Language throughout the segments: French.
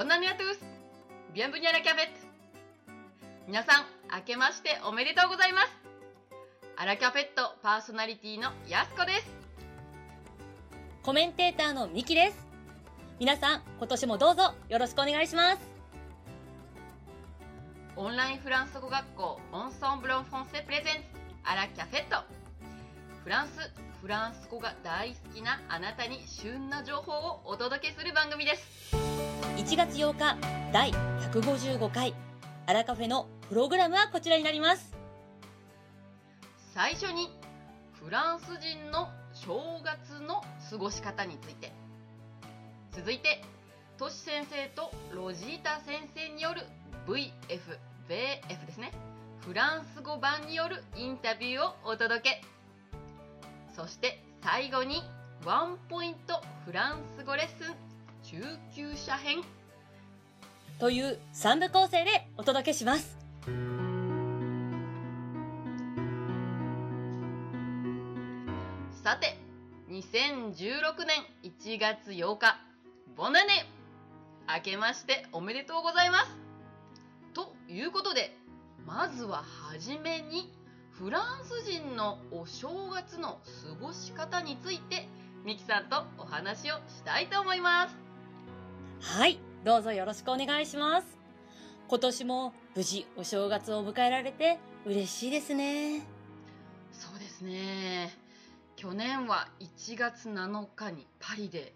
ボナニアトゥースビアンブニャラキャベット皆さん、明けましておめでとうございますアラキャフェットパーソナリティのやすこですコメンテーターのミキです。皆さん、今年もどうぞよろしくお願いします。オンラインフランス語学校オンソンブロンフォンセプレゼンツアラキャフェットフランス、フランス語が大好きなあなた。に旬な情報をお届けする番組です1月8日、第155回、アラカフェのプログラムはこちらになります。最初にフランス人の正月の過ごし方について。続いてトシ先生とロジータ先生による VF、VF ですね。フランス語版によるインタビューをお届け。そして最後にワンポイントフランス語レッスン。中級者編。という3部構成でお届けします。さて2016年1月8日ボナネ明けましておめでとうございます。ということでまずははじめにフランス人のお正月の過ごし方についてミキさんとお話をしたいと思いますはい、どうぞよろしくお願いします。今年も無事お正月を迎えられて嬉しいですね。そうですね去年は1月7日にパリで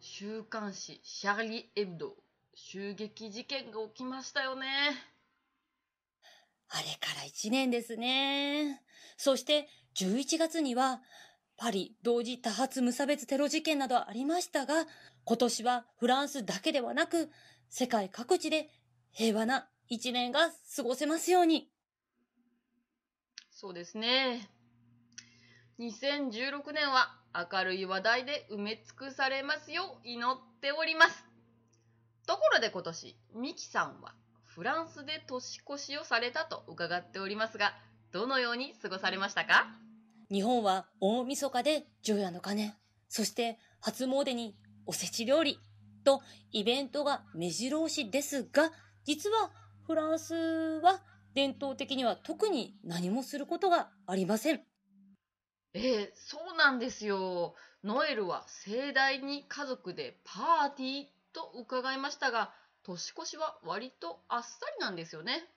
週刊誌シャーリー・エブド襲撃事件が起きましたよねあれから1年ですね。そして11月にはパリ同時多発無差別テロ事件などありましたが、今年はフランスだけではなく世界各地で平和な1年が過ごせますように。そうですね。2016年は明るい話題で埋め尽くされますよう祈っております。ところで今年、ミキさんはフランスで年越しをされたと伺っておりますが、どのように過ごされましたか？日本は大晦日で除夜の鐘、そして初詣におせち料理とイベントが目白押しですが、実はフランスは伝統的には特に何もすることがありません。ええそうなんですよ。ノエルは盛大に家族でパーティーと伺いましたが、年越しは割とあっさりなんですよね。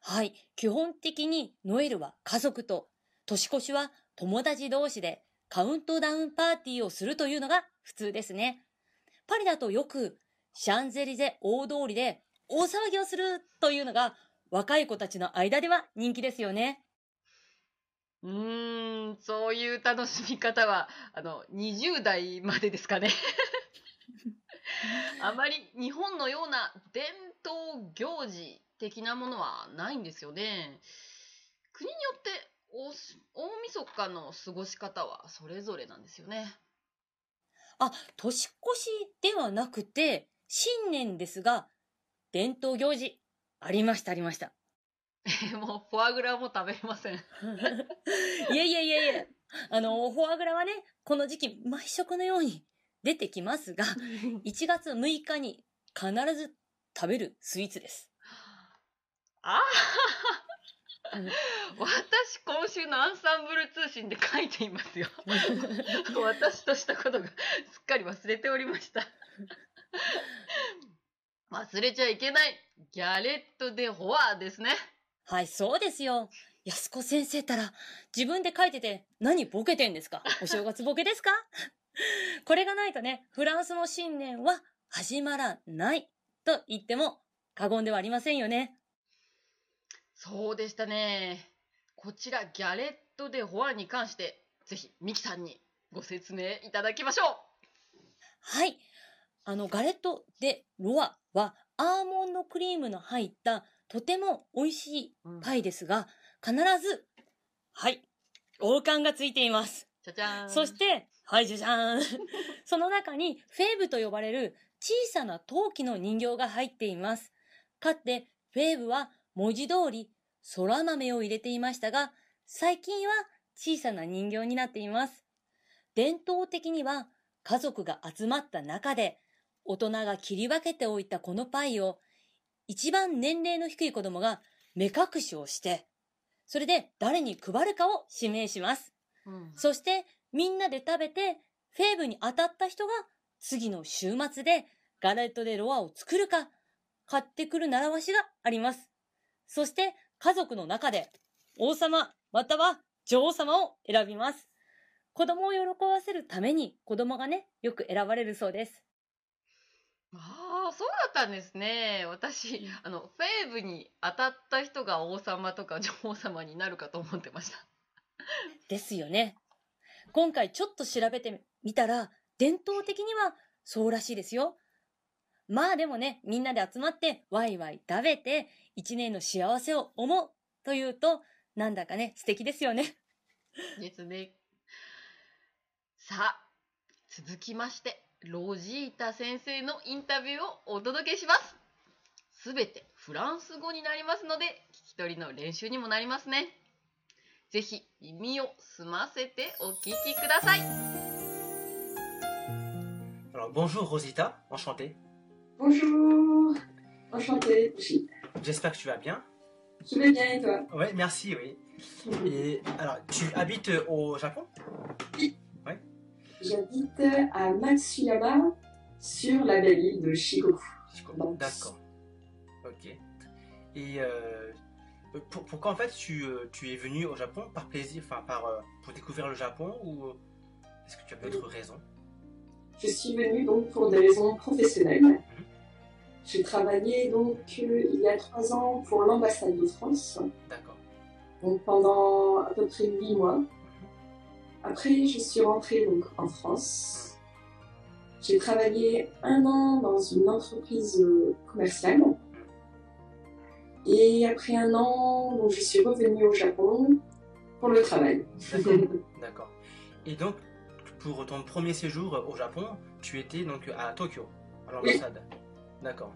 はい。基本的にノエルは家族と、年越しは友達同士でカウントダウンパーティーをするというのが普通ですね。パリだとよくシャンゼリゼ大通りで大騒ぎをするというのが若い子たちの間では人気ですよね。うーん、そういう楽しみ方は、あの、20代までですかね。あまり日本のような伝統行事的なものはないんですよね。国によってお大晦日の過ごし方はそれぞれなんですよね。あ、年越しではなくて、新年ですが、伝統行事、ありました、ありました。もうフォアグラも食べれません。いえいえいえいえ。あの、フォアグラはね、この時期、毎食のように出てきますが、1月6日に必ず食べるスイーツです。ああ 私今週のアンサンブル通信で書いていますよ。私としたことがすっかり忘れておりました。忘れちゃいけないギャレット・デ・ホワーですね。はい、そうですよ。安子先生たら、自分で書いてて、何ボケてんですか？お正月ボケですか？これがないとね、フランスの新年は始まらないと言っても過言ではありませんよね。そうでしたね。こちらギャレット・デ・ホワーに関して、ぜひミキさんにご説明いただきましょう。はい。あの、ガレット・デ・ロワはアーモンドクリームの入ったとても美味しいパイですが、必ず、はい、王冠がついています。じゃじゃーん。そして、はい、じゃじゃーん。その中にフェーブと呼ばれる小さな陶器の人形が入っています。かつて、フェーブは文字通り空豆を入れていましたが、最近は小さな人形になっています。伝統的には家族が集まった中で、大人が切り分けておいたこのパイを、一番年齢の低い子供が目隠しをして、それで誰に配るかを指名します。うんそして、みんなで食べて、フェーブに当たった人が、次の週末で、ガレットでロアを作るか、買ってくる習わしがあります。そして、家族の中で、王様、または女王様を選びます。子供を喜ばせるために、子供がね、よく選ばれるそうです。ああ、そうだったんですね。私、あの、フェーブに当たった人が王様とか女王様になるかと思ってました。ですよね。今回ちょっと調べてみたら、伝統的にはそうらしいですよ。まあでもね、みんなで集まってワイワイ食べて、一年の幸せを思うというと、なんだかね、素敵ですよね。ですね。さあ、続きまして、ロジータ先生のインタビューをお届けします。すべてフランス語になりますので、聞き取りの練習にもなりますね。ぜひ耳を澄ませてお聞きください。Alors bonjour Rosita, enchanté. Bonjour, enchantée. J'espère que tu vas bien. Je vais bien et toi? Ouais, merci, oui. Et alors, tu habites au Japon? J'habite à Matsuyama sur la belle île de Shikoku. D'accord. Ok. Et euh, pour- pourquoi en fait tu, euh, tu es venu au Japon par plaisir, enfin par euh, pour découvrir le Japon ou est-ce que tu as d'autres raisons? Je suis venue donc pour des raisons professionnelles. J'ai travaillé donc euh, il y a trois ans pour l'ambassade de France, D'accord. donc pendant à peu près huit mois. Après, je suis rentrée donc en France. J'ai travaillé un an dans une entreprise euh, commerciale. Et après un an, donc, je suis revenue au Japon pour le travail. D'accord. Et donc pour ton premier séjour au Japon, tu étais donc à Tokyo, à l'ambassade. D'accord.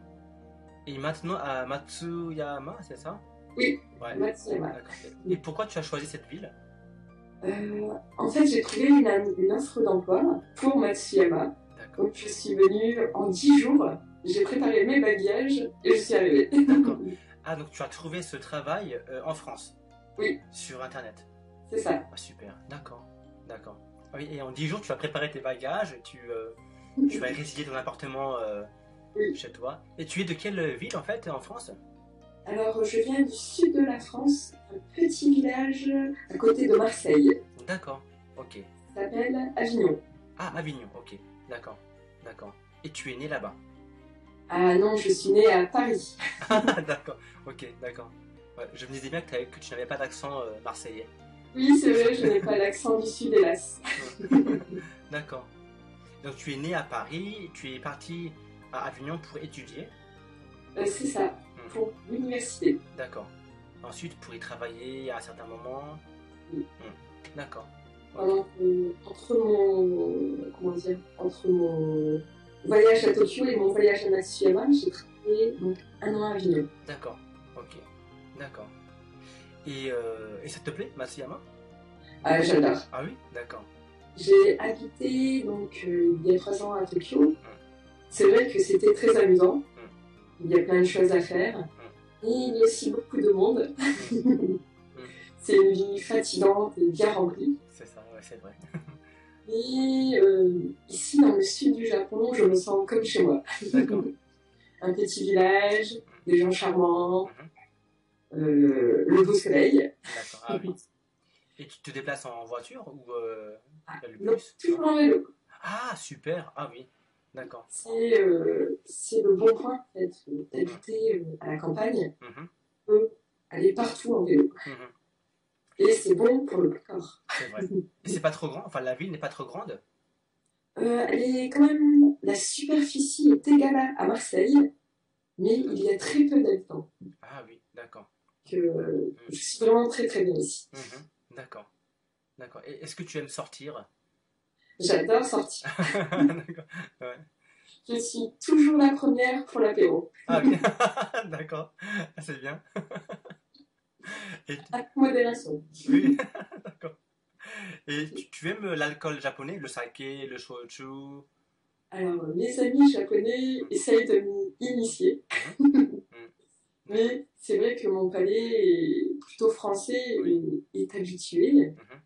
Et maintenant à Matsuyama, c'est ça? Oui, Ouais. Matsuyama. Et pourquoi tu as choisi cette ville? Euh, en fait, j'ai trouvé une, une offre d'emploi pour Matsuyama. Donc, je suis venue en 10 jours. J'ai préparé mes bagages et je suis arrivée. D'accord. Ah, donc tu as trouvé ce travail euh, en France? Oui. Sur Internet? C'est ça. Ah, super, d'accord, d'accord. Ah Oui, et en 10 jours, tu as préparé tes bagages, tu, euh, tu as résilié ton appartement Oui. chez toi. Et tu es de quelle ville en fait en France? Alors, je viens du sud de la France, un petit village à côté de Marseille. D'accord, ok. Ça s'appelle Avignon. Ah, Avignon, ok, d'accord, d'accord. Et tu es né là-bas? Ah non, je suis née à Paris. Ah, d'accord, ok, d'accord. Ouais, je me disais bien que, que tu n'avais pas d'accent euh, marseillais. Oui, c'est vrai, je n'ai pas l'accent du sud, hélas. D'accord. Donc tu es né à Paris, tu es parti à Avignon pour étudier. Euh, c'est ça, pour l'université. D'accord. Ensuite, pour y travailler à un certain moment. Oui. Hmm. D'accord. Que- entre mon comment dire entre mon voyage à Tokyo et mon voyage à Matsuyama, j'ai travaillé donc un an à Avignon. D'accord. Ok. D'accord. Et, euh, et ça te plaît, Matsuyama? Ah, j'adore. Ah oui? D'accord. J'ai habité donc euh, il y a trois ans à Tokyo. C'est vrai que c'était très amusant. Il y a plein de choses à faire. Et il y a aussi beaucoup de monde. C'est une vie fatigante et bien remplie. C'est ça, ouais, c'est vrai. Et euh, ici, dans le sud du Japon, je me sens comme chez moi. D'accord. Un petit village, des gens charmants, euh, le beau soleil. D'accord. Ah oui. Et tu te déplaces en voiture ou euh, le Non, bus? toujours en vélo. Ah, super. Ah oui. D'accord. C'est euh, c'est le bon point, en fait, d'habiter euh, à la campagne. Mhm, On peut aller partout en vélo. mhm. Et c'est bon pour le corps. C'est vrai. Et c'est pas trop grand Enfin, la ville n'est pas trop grande? Euh, elle est quand même. La superficie est égale à- Marseille, mais il y a très peu d'habitants. Ah oui, d'accord. Que, euh, je suis vraiment très très bien ici. Mhm, D'accord. D'accord. Est-ce que tu aimes sortir? J'adore sortir. D'accord. Ouais. Je suis toujours la première pour l'apéro. Ah. D'accord. Ah, C'est bien. Et Avec modération. oui. D'accord. Et tu, tu aimes l'alcool japonais, le saké, le shochu? Alors, mes amis japonais essayent de m'initier. Mais c'est vrai que mon palais est plutôt français et est habitué Mhm.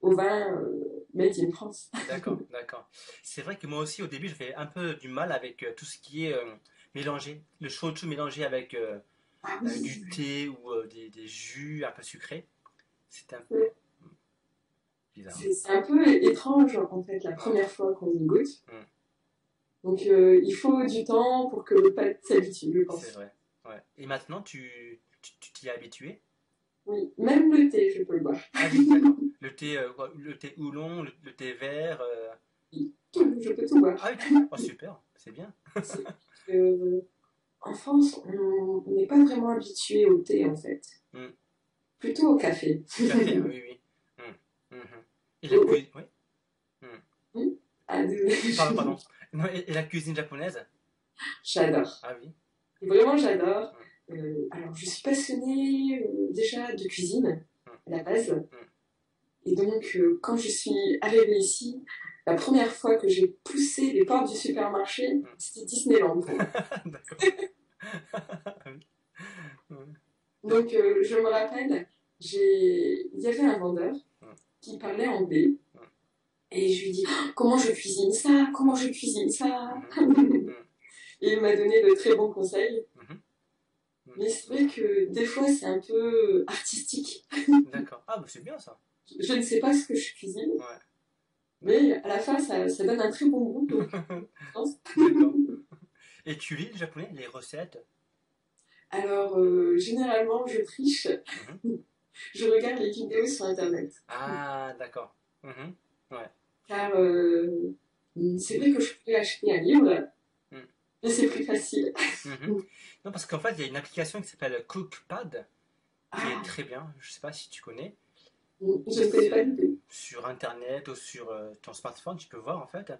au vin euh, made in France. D'accord, d'accord. C'est vrai que moi aussi, au début, j'avais un peu du mal avec euh, tout ce qui est euh, mélangé. Le shochu mélangé avec euh, Ah euh, du thé ou euh, des, des jus un peu sucrés. C'était un peu Ouais. bizarre. C'est c'est un peu étrange en fait la première fois qu'on y goûte. Mm. Donc euh, il faut du temps pour que le palais s'habitue, je pense. C'est vrai. Ouais. Et maintenant, tu tu tu t'y es habitué? Oui, même le thé, je peux le boire. Ah oui. Le thé, euh, quoi, le thé oolong, le, le thé vert. euh, Tout, je peux tout boire. Ah oui, tu- oh, super, c'est bien. Euh, en France, on n'est pas vraiment habitué au thé en fait. Mm. Plutôt au café. Fait, oui, oui. Hum, mhm. Et la cuisine. Oui. Ah. Pardon, pardon. Non, et, et la cuisine japonaise? J'adore. Ah oui. Vraiment, j'adore. Euh, alors, je suis passionnée euh, déjà de cuisine à la base. Et donc, euh, quand je suis arrivée ici, la première fois que j'ai poussé les portes du supermarché, c'était Disneyland. Donc, euh, je me rappelle, il y avait un vendeur qui parlait anglais. Et je lui dis, Oh, comment je cuisine ça? Comment je cuisine ça? Et il m'a donné de très bons conseils. Mhm. Mais c'est vrai que des fois, c'est un peu artistique. D'accord. Ah, bah, c'est bien ça. Je ne sais pas ce que je cuisine, Ouais. mais à la fin, ça, ça donne un très bon goût. donc. Et tu lis le japonais, les recettes? Alors, euh, généralement, je triche. Mhm. Je regarde les vidéos sur Internet. Ah, d'accord. Mhm. Car euh, c'est vrai que je pourrais acheter un livre, Mm. mais c'est plus facile. Mhm. Non, parce qu'en fait, il y a une application qui s'appelle Cookpad, qui Ah, est très bien. Je sais pas si tu connais. Je ne connais pas du tout. Sur Internet ou sur euh, ton smartphone, tu peux voir en fait.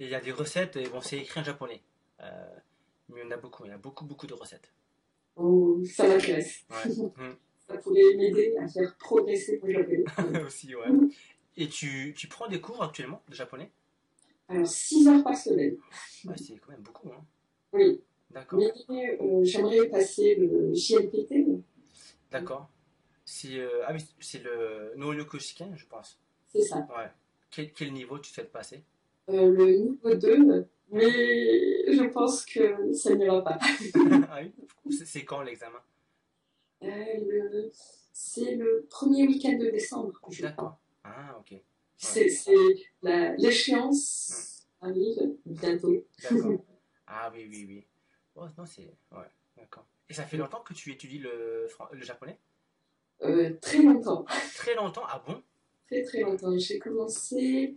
Et il y a des recettes, et bon, c'est écrit en japonais. Euh, mais il y en a beaucoup, il y a beaucoup, beaucoup de recettes. Oh, ça m'intéresse. Ouais. Mhm. Ça pourrait m'aider à faire progresser mon japonais. Aussi, ouais. Et tu, tu prends des cours actuellement de japonais? Alors, 6 heures par semaine. Ouais, c'est quand même beaucoup, hein. Oui, D'accord. mais euh, j'aimerais passer le JLPT. D'accord. C'est euh, ah oui, c'est le Noyoku Shiken, je pense. C'est ça. Ouais. Quel, quel niveau tu souhaites passer? Euh, le niveau 2, mais je pense que ça n'ira pas. Ah oui? C'est- quand l'examen? Euh, le- C'est le premier week-end de décembre. D'accord. Ah, ok. C'est c'est la- l'échéance arrive bientôt. D'accord. Ah oui, oui, oui. Oh, non, c'est. Ouais, d'accord. Et ça fait longtemps que tu étudies le japonais? Euh, très longtemps, Très longtemps Ah bon? Très très longtemps. J'ai commencé,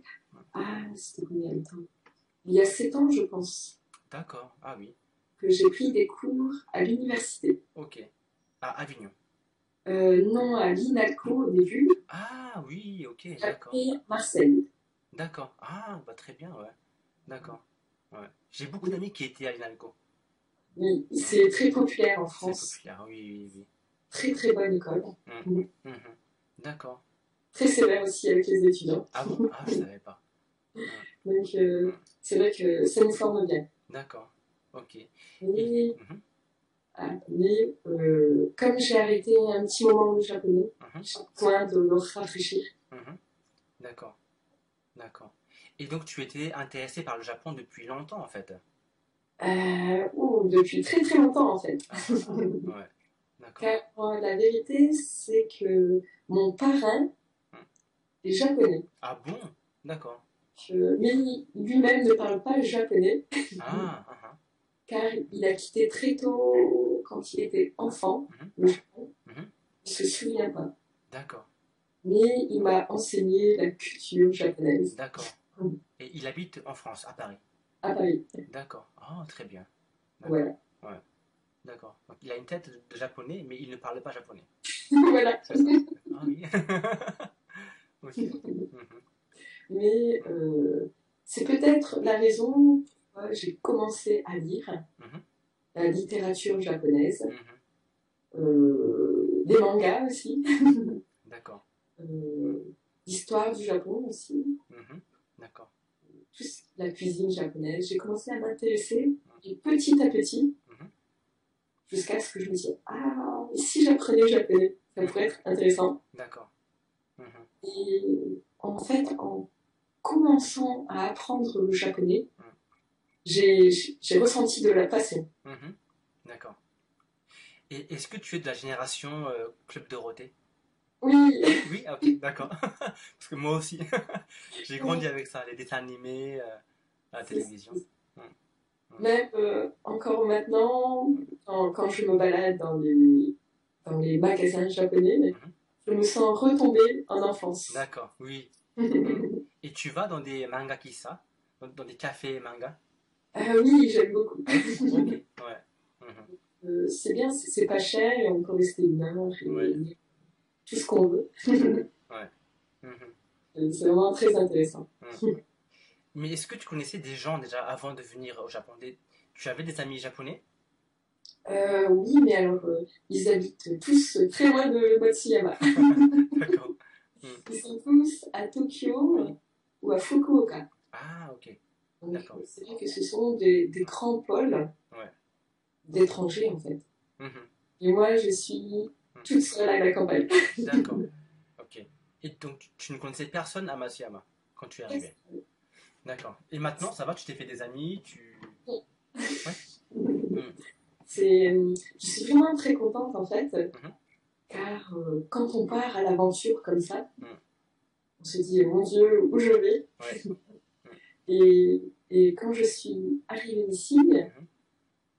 ah, c'était combien de temps? Il y a 7 ans, je pense, D'accord. Ah oui. que j'ai pris des cours à l'université. Ok. À Avignon. Euh, non, à l'INALCO au début, Ah oui, ok, d'accord. après Marseille. D'accord. Ah, bah très bien, ouais. D'accord. Ouais. J'ai beaucoup d'amis qui étaient à l'INALCO. Oui, c'est très populaire en C'est France. populaire, oui, oui, oui. Très très bonne école. Mhm. D'accord. Très sévère aussi avec les étudiants. Ah bon? Ah, je savais pas. Donc euh, c'est vrai que ça nous forme bien. D'accord. Ok. Mais, Mhm. ah, mais euh, comme j'ai arrêté un petit moment le japonais, j'ai besoin de me rafraîchir. D'accord. D'accord. Et donc tu étais intéressé par le Japon depuis longtemps en fait? Euh, ouh, depuis très très longtemps en fait. Ah, ouais. D'accord. Car la vérité, c'est que mon parrain est japonais. Ah bon? D'accord. Mais lui-même ne parle pas japonais, Ah, ah, ah. car il a quitté très tôt, quand il était enfant, Mhm. le Japon. Mhm. Il se souvient pas. D'accord. Mais il m'a enseigné la culture japonaise D'accord. Et il habite en France, à Paris? à Paris. D'accord. Ah, très bien. Voilà. D'accord. Donc il a une tête de japonais, mais il ne parle pas japonais. voilà. Ça Ah oui. Mhm. Mais euh, c'est peut-être la raison pourquoi j'ai commencé à lire Mhm. la littérature japonaise, Mhm. euh, des mangas aussi, D'accord. euh, l'histoire du Japon aussi. D'accord. la cuisine japonaise. J'ai commencé à m'intéresser et petit à petit. Jusqu'à ce que je me dise ah si j'apprenais le japonais, ça pourrait être intéressant. D'accord. Mhm. Et en fait, en commençant à apprendre le japonais, j'ai j'ai ressenti de la passion. Mhm. D'accord. Et est-ce que tu es de la génération euh, Club Dorothée? Oui, Oui, ah, ok, d'accord. Parce que moi aussi, j'ai grandi avec ça, les dessins animés euh, à la télévision. Même euh, encore maintenant, quand, quand je me balade dans les, dans les magasins japonais, Mhm. je me sens retombée en enfance. D'accord, oui. Et tu vas dans des manga kissa dans, dans des cafés manga Ah oui, j'aime beaucoup. Ouais. Euh, c'est bien, c'est pas cher et on peut rester une heure et Ouais. tout ce qu'on veut. Mhm. Et c'est vraiment très intéressant. Mais est-ce que tu connaissais des gens déjà avant de venir au Japon? Des- Tu avais des amis japonais? Euh, oui, mais alors, euh, ils habitent tous très loin de Matsuyama. D'accord. Ils sont tous à Tokyo Oui. ou à Fukuoka. Ah, ok. D'accord. c'est vrai que ce sont des, des grands pôles Ouais. d'étrangers, en fait. Mhm. Et moi, je suis toute seule à la campagne. D'accord. Ok. Et donc, tu- tu ne connaissais personne à Matsuyama quand tu es arrivé? D'accord. Et maintenant, ça va Tu t'es fait des amis Tu. C'est, euh, je suis vraiment très contente, en fait, Mhm. car euh, quand on part à l'aventure comme ça, Mhm. on se dit, mon Dieu, où je vais Ouais. et, et quand je suis arrivée ici,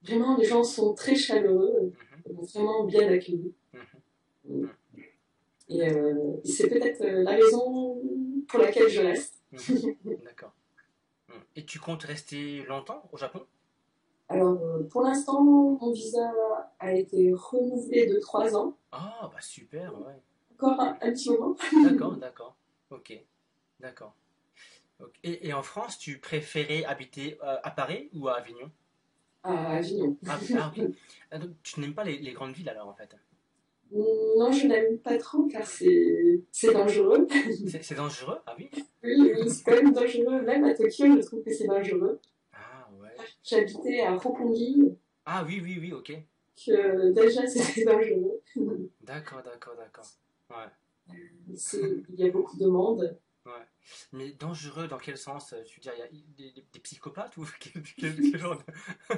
vraiment, les gens sont très chaleureux, Mhm. m'ont vraiment bien accueilli. Mhm. Et euh, c'est peut-être euh, la raison pour laquelle je reste. Mhm. D'accord. Mhm. Et tu comptes rester longtemps au Japon? Alors, euh, pour l'instant, mon visa a été renouvelé de trois ans. Ah, bah super, ouais. Encore un, un petit moment. D'accord, d'accord. Ok. D'accord. Et, et en France, tu préférais habiter euh, à Paris ou à Avignon? À Avignon. ah, ah, ok. Ah, donc, tu n'aimes pas les, les grandes villes alors en fait? Non, je n'aime pas trop car c'est c'est dangereux. C'est c'est dangereux Ah oui Oui, oui, c'est quand même dangereux. Même à Tokyo, je trouve que c'est dangereux. Ah ouais. J'habitais à Roppongi, Ah oui, oui, oui, ok. que déjà c'était dangereux. D'accord, d'accord, d'accord. Ouais. C'est- Il y a beaucoup de monde. Mais dangereux dans quel sens euh, Tu veux dire, il y a des, des- des psychopathes ou quel, quel- quel genre de...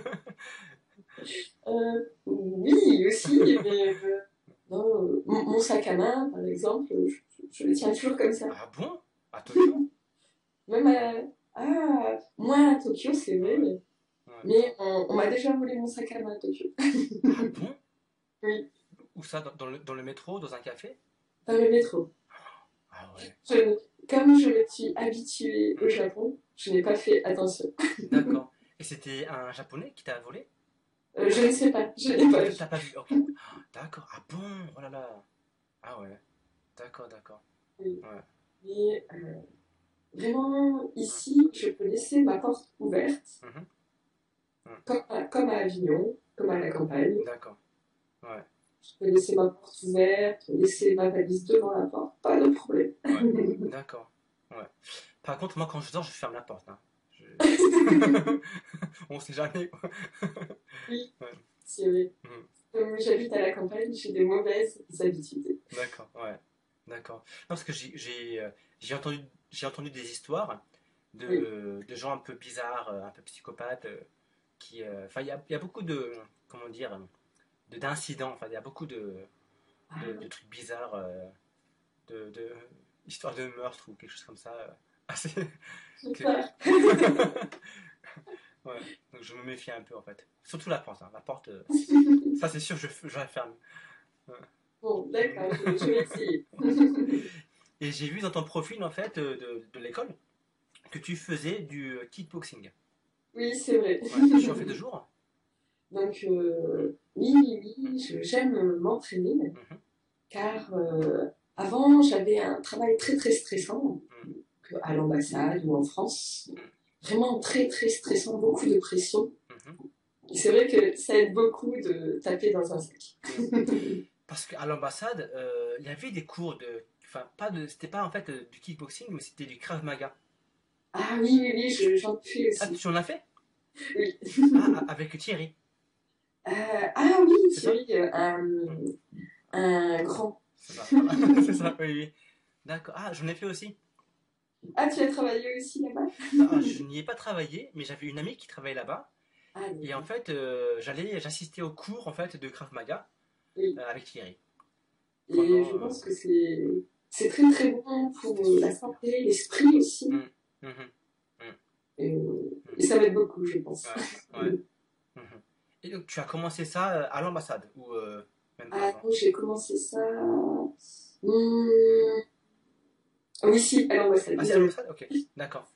Euh, oui, aussi, mais euh, non, mon, mon sac à main, par exemple, je, je le tiens toujours comme ça. Ah bon? À Tokyo? Même à, ah, moins à Tokyo, c'est vrai, mais, Ouais. mais on, on m'a déjà volé mon sac à main à Tokyo. Ah bon? Oui. Où ça dans, dans le, dans le métro, dans un café? Dans le métro. Ah ouais. Je- comme je me suis habituée au Japon, je n'ai pas fait attention. D'accord. Et c'était un japonais qui t'a volé? Euh, je ne sais pas, je n'ai pas vu. T'as pas vu D'accord. Ah bon? Oh là là. Ah ouais. D'accord, d'accord. Mais euh, vraiment, ici, je peux laisser ma porte ouverte, Mhm. Mhm. comme, à, comme à Avignon, comme à la campagne. D'accord. Ouais. Je peux laisser ma porte ouverte, laisser ma valise devant la porte, pas de problème. ouais. D'accord. Ouais. Par contre, moi, quand je dors, je ferme la porte. hein. Je- On sait jamais. quoi. C'est vrai. Comme j'habite à la campagne, j'ai des mauvaises habitudes. D'accord, ouais. D'accord. Parce que j'ai euh, entendu, entendu des histoires de, de gens un peu bizarres, euh, un peu psychopathes, euh, euh, Enfin, il y y a beaucoup de... Comment dire de- D'incidents, enfin, il y a beaucoup de, Ah, de, de trucs bizarres, euh, de, de... Histoires de meurtre ou quelque chose comme ça. Peur. ouais, donc je me méfie un peu en fait. Surtout la porte. hein. La porte, euh, ça c'est sûr, je, je la ferme. Bon, d'accord, je, je vais essayer. Et j'ai vu dans ton profil en fait euh, de, de l'école que tu faisais du euh, kickboxing. oui, c'est vrai. Ouais, tu en fais deux jours Donc, euh, oui, oui, j'aime m'entraîner, Mhm. car euh, avant, j'avais un travail très, très stressant, à l'ambassade ou en France. Vraiment très, très stressant, beaucoup de pression. Mhm. C'est vrai que ça aide beaucoup de taper dans un sac. Parce qu'à l'ambassade, euh, il y avait des cours de. Enfin, pas de. C'était pas en fait euh, du kickboxing, mais c'était du Krav Maga. Ah oui, oui, oui, je- j'en fais Ah, aussi. tu en as fait? Oui. ah, avec Thierry. Euh, ah oui, C'est Thierry, euh, un, grand. C'est ça, c'est ça, oui, oui. D'accord. Ah, j'en ai fait aussi. Ah, tu as travaillé aussi là-bas? Ah, je n'y ai pas travaillé, mais j'avais une amie qui travaillait là-bas. Ah, Et en fait, euh, j'allais, j'assistais au cours en fait de Krav Maga Oui. euh, avec Thierry. Et je euh, pense que c'est c'est très très bon pour euh, la santé, l'esprit aussi. Mm. Mhm. Et, et ça m'aide beaucoup, je pense. Ouais, ouais. Et donc, tu as commencé ça euh, à l'ambassade ou euh, même Ah j'ai commencé ça. Hmm. Oui, si, à l'ambassade. Ah, l'ambassade Ok, d'accord.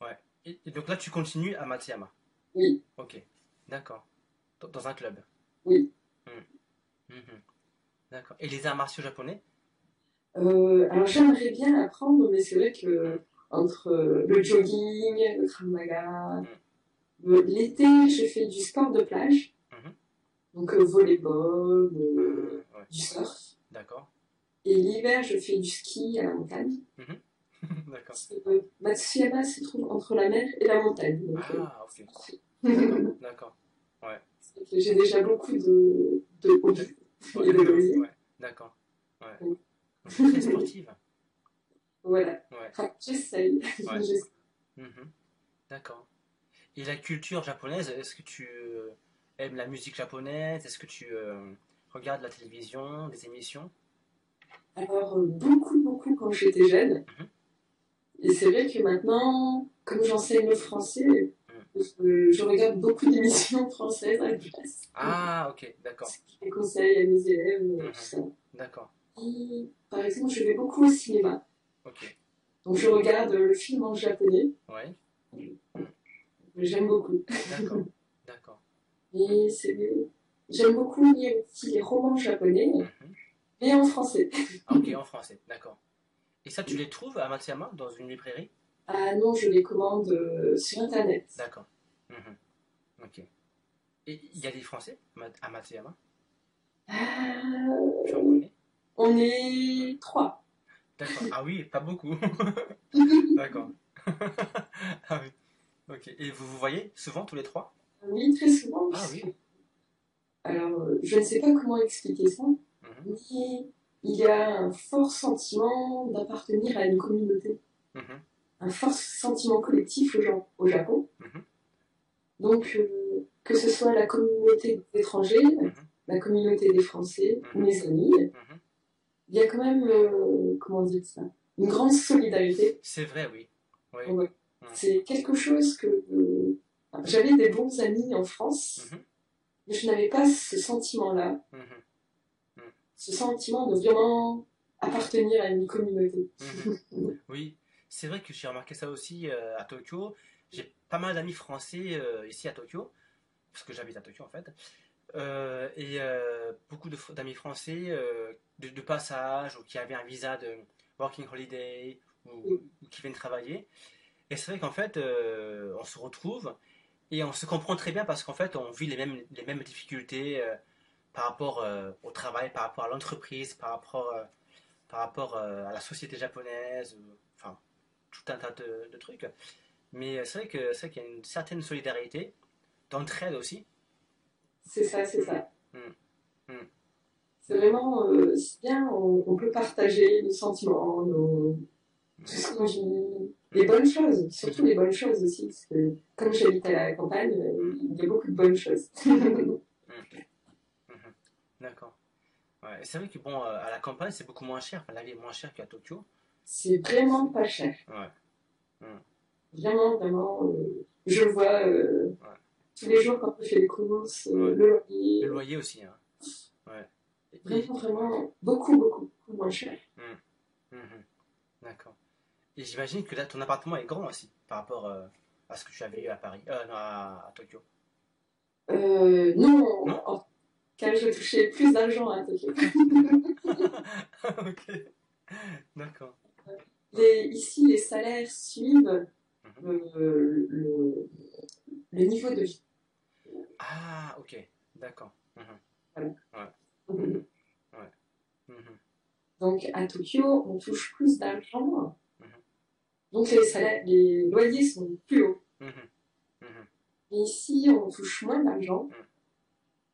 Ouais. Et, et donc là, tu continues à Matsuyama Oui. Ok, d'accord. Dans- un club Oui. Mhm. Mhm. D'accord. Et les arts martiaux japonais? Euh, alors j'aimerais bien apprendre, mais c'est vrai que entre euh, le jogging, le Krav Maga, euh, l'été je fais du sport de plage, Mhm. donc euh, volleyball, euh, Euh, ouais. du surf. D'accord. Et l'hiver je fais du ski à la montagne. d'accord. Euh, Matsuyama se trouve entre la mer et la montagne. donc, euh, Ah, ok. D'accord. D'accord. que j'ai déjà beaucoup de, de hobbies Ouais, de ouais, D'accord. Ouais. Donc, Très sportive. Voilà, Ouais. Enfin, j'essaye. Ouais. J'essaye. Mhm. D'accord. Et la culture japonaise, est-ce que tu euh, aimes la musique japonaise? Est-ce que tu euh, regardes la télévision, des émissions? Alors, euh, beaucoup, beaucoup quand j'étais jeune. Mhm. Et c'est vrai que maintenant, comme j'enseigne le français, je regarde beaucoup d'émissions françaises à la place. Ah, ok, d'accord. Je conseille à mes élèves, euh, Mhm. tout ça. D'accord. Et, par exemple, je vais beaucoup au cinéma. Ok. Donc, je regarde le film en japonais. Ouais. J'aime beaucoup. D'accord. D'accord. Et c'est... J'aime beaucoup lire aussi les romans japonais, Mhm. Mais en français. Ah, ok, en français. D'accord. Et ça, tu les trouves à Matsuyama dans une librairie? Ah non, je les commande euh, sur Internet. D'accord. Mhm. Ok. Et il y a des Français à Matsuyama Tu en connais? on est trois. D'accord. Ah oui, pas beaucoup. D'accord. ah oui. Ok. Et vous vous voyez souvent tous les trois? Oui, très souvent. Ah oui. Alors, euh, je ne sais pas comment expliquer ça. Mais il y a un fort sentiment d'appartenir à une communauté, Mhm. un fort sentiment collectif au, au Japon. Mhm. Donc, euh, que ce soit la communauté des étrangers, Mhm. la communauté des Français, ou mes amis, il y a quand même, euh, comment dire ça, une grande solidarité. C'est vrai, oui. Oui. Ouais. C'est quelque chose que euh, j'avais des bons amis en France, mais je n'avais pas ce sentiment-là. Ce sentiment de vraiment appartenir à une communauté. Mhm. Oui, c'est vrai que j'ai remarqué ça aussi euh, à Tokyo. J'ai pas mal d'amis français euh, ici à Tokyo, parce que j'habite à Tokyo en fait. Euh, et beaucoup d'amis français de, de passage ou qui avaient un visa de working holiday ou, ou qui viennent travailler. Et c'est vrai qu'en fait, on se retrouve et on se comprend très bien parce qu'en fait, on vit les mêmes, les mêmes difficultés par rapport euh, au travail, par rapport à l'entreprise, par rapport, euh, par rapport euh, à la société japonaise, enfin, tout un tas de, de trucs. Mais c'est vrai que c'est qu'il y a une certaine solidarité, d'entraide aussi. C'est ça, c'est ça. Mm. Mm. C'est vraiment bien, on, on peut partager nos sentiments, nos, tout ce qu'on vit, les bonnes choses, surtout les bonnes choses aussi, parce que comme j'habite à la campagne, il y a beaucoup de bonnes choses. D'accord. Ouais, c'est vrai que bon, euh, à la campagne, c'est beaucoup moins cher. Enfin, la vie est moins chère qu'à Tokyo. c'est vraiment pas cher. Ouais. Vraiment, vraiment. euh, je le vois euh, Ouais. tous les jours quand je fais les courses, le loyer. Le loyer aussi. Hein. Ouais. Et- Vraiment, vraiment, beaucoup, beaucoup, beaucoup moins cher. Mhm. D'accord. Et j'imagine que là, ton appartement est grand aussi par rapport à ce que tu avais eu à Paris, non, à, à Tokyo. Euh, non, Non? en je touchais plus d'argent à Tokyo. ok. D'accord. Les- ici, les salaires suivent Mhm. euh, le, le niveau de vie. Ah, ok. D'accord. Mhm. Mhm. Mhm. Donc, à Tokyo, on touche plus d'argent. Donc les, salaires, les loyers sont plus hauts. Ici, on touche moins d'argent.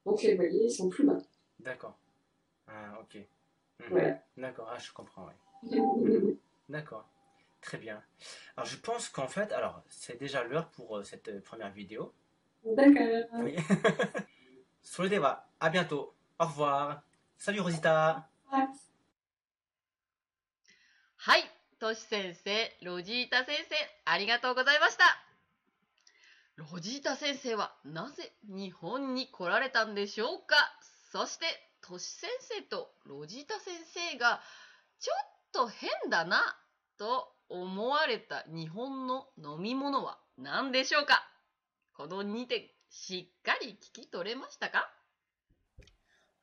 Mm. Donc les loyers sont plus bas. D'accord. Ah, ok. Mhm. Voilà. D'accord, ah, je comprends, ouais. D'accord. Très bien. Alors, je pense qu'en fait, alors, c'est déjà l'heure pour euh, cette euh, première vidéo. D'accord. Oui. それでは、à bientôt. Au revoir. Salut Rosita. はい、とし先生、ロジータ先生、ありがとうございました。 ロジータ先生はなぜ日本に来られたんでしょうか？そして、とし先生とロジータ先生がちょっと変だなと思われた日本の飲み物は何でしょうか？この2点、しっかり聞き取れましたか？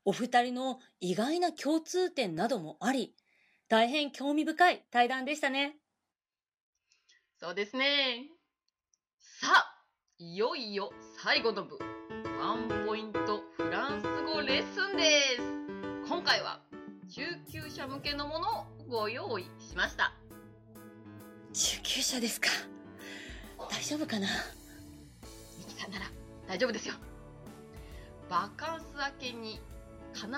お二人の意外な共通点などもあり、大変興味深い対談でしたね。そうですね。さあ、いよいよ最後の部、ワンポイントフランス語レッスンです。今回は中級者向けのものをご用意しました。中級者ですか？大丈夫かな？ミキさんなら大丈夫ですよ。バカンス明けに必ず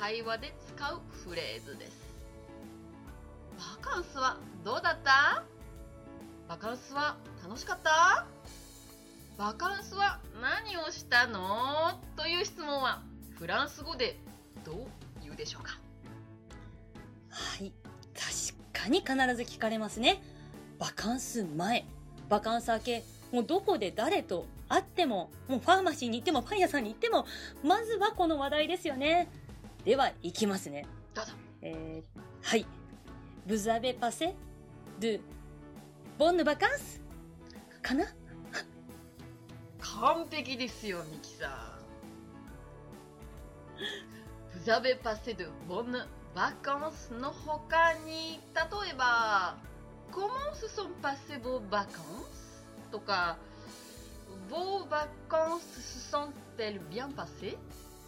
会話で使うフレーズです。バカンスはどうだった？バカンスは楽しかった？バカンスは何をしたの？という質問はフランス語でどう言うでしょうか？はい。確かに必ず聞かれますね。バカンス前、バカンス明け、もうどこで誰と会っても、もうファーマシーに行ってもパン屋さんに行っても、まずはこの話題ですよね。では、行きますね。どうぞ。えー、はい。Vous avez passé de bonnes vacances? かな？完璧ですよ、ミキさん。Vous avez passé de bonnes vacances の他に、例えば、Comment se sont passées vos vacances? とか、Vos vacances se sont-elles bien passées?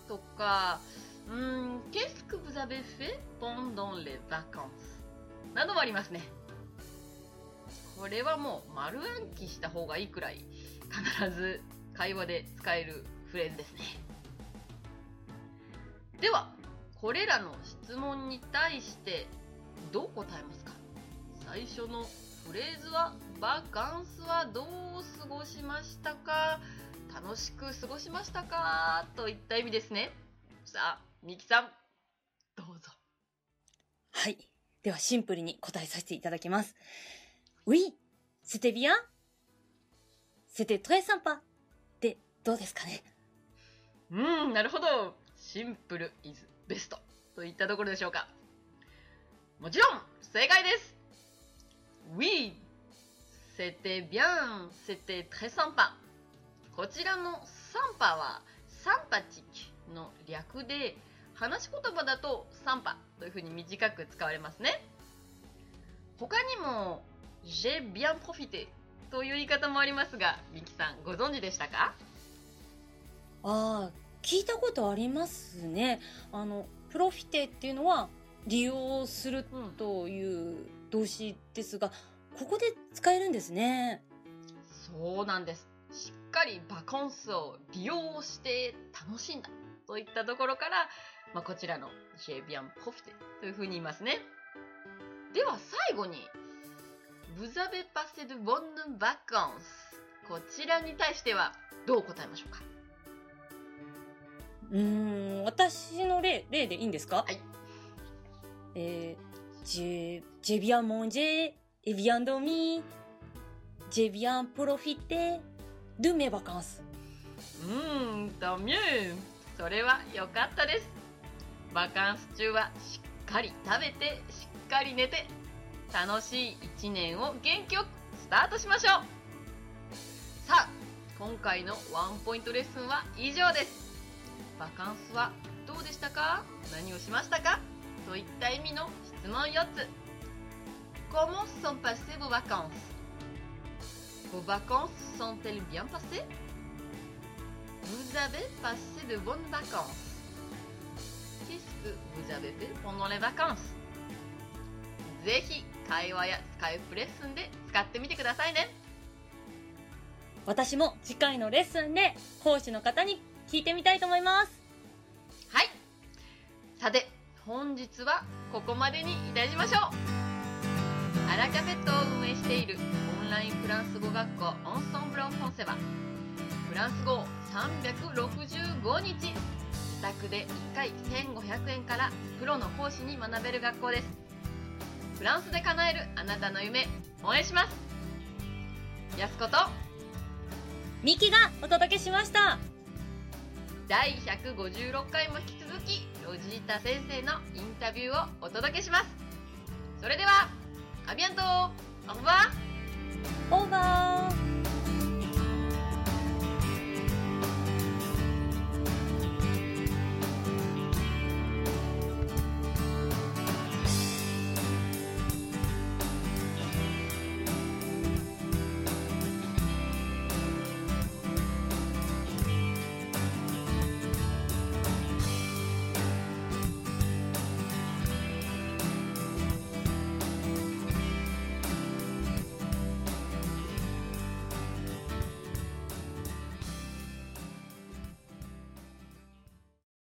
とか、うん、Qu'est-ce que vous avez fait pendant les vacances? などもありますね。これはもう丸暗記した方がいいくらい必ず会話で使えるフレーズですね。では、これらの質問に対してどう答えますか？最初のフレーズは、バカンスはどう過ごしましたか？楽しく過ごしましたか？といった意味ですね。さあ、ミキさん、どうぞ。はい。ではシンプルに答えさせていただきます。Oui, c'était bien. C'était très sympa. どうですかね？うん、なるほど。シンプル is best といったところでしょうか。もちろん、正解です !Oui! C'était bien, c'était très sympa. こちらのサンパは、サンパチックの略で、話し言葉だとサンパというふうに短く使われますね。他にも、j'ai bien profité という言い方もありますが、ミキさんご存知でしたか？ああ、聞いたことありますね。あの、プロフィテっていうのは利用するという動詞ですが、ここで使えるんですね。そうなんです。しっかりバカンスを利用して楽しんだといったところから、まあ、こちらの J'ai bien profité というふうに言いますね。では最後に Vous avez passé de bonnes vacances こちらに対してはどう答えましょうか？うーん、私の例、例でいいんですか？はい。えー、j'ai, j'ai bien mangé, et bien dormi, j'ai bien profité de mes vacances. うーん、とミューそれは良かったです。バカンス中はしっかり食べて、しっかり寝て、楽しい一年を元気よくスタートしましょうさあ、今回のワンポイントレッスンは以上です。バカンスはどうでしたか何をしましたかといった意味の質問4つ。Comment sont passées vos vacances Vos vacances sont-elles bien passées Vous avez passé de bonnes vacances. Qu'est-ce que vous avez fait pendant les vacances ぜひ会話やスカイプレッスンで使ってみてくださいね私も次回のレッスンで講師の方に聞いてみたいと思います。はい。さて本日はここまでにいたしましょう。アラカフェットを運営しているオンラインフランス語学校オンストンブロンフォンセはフランス語を365日。自宅で1回1500円からプロの講師に学べる学校です。フランスで叶えるあなたの夢応援します。やすこと。ミキがお届けしました第156回も引き続きロジータ先生のインタビューをお届けします。それではアビアントオーバー。オーバー。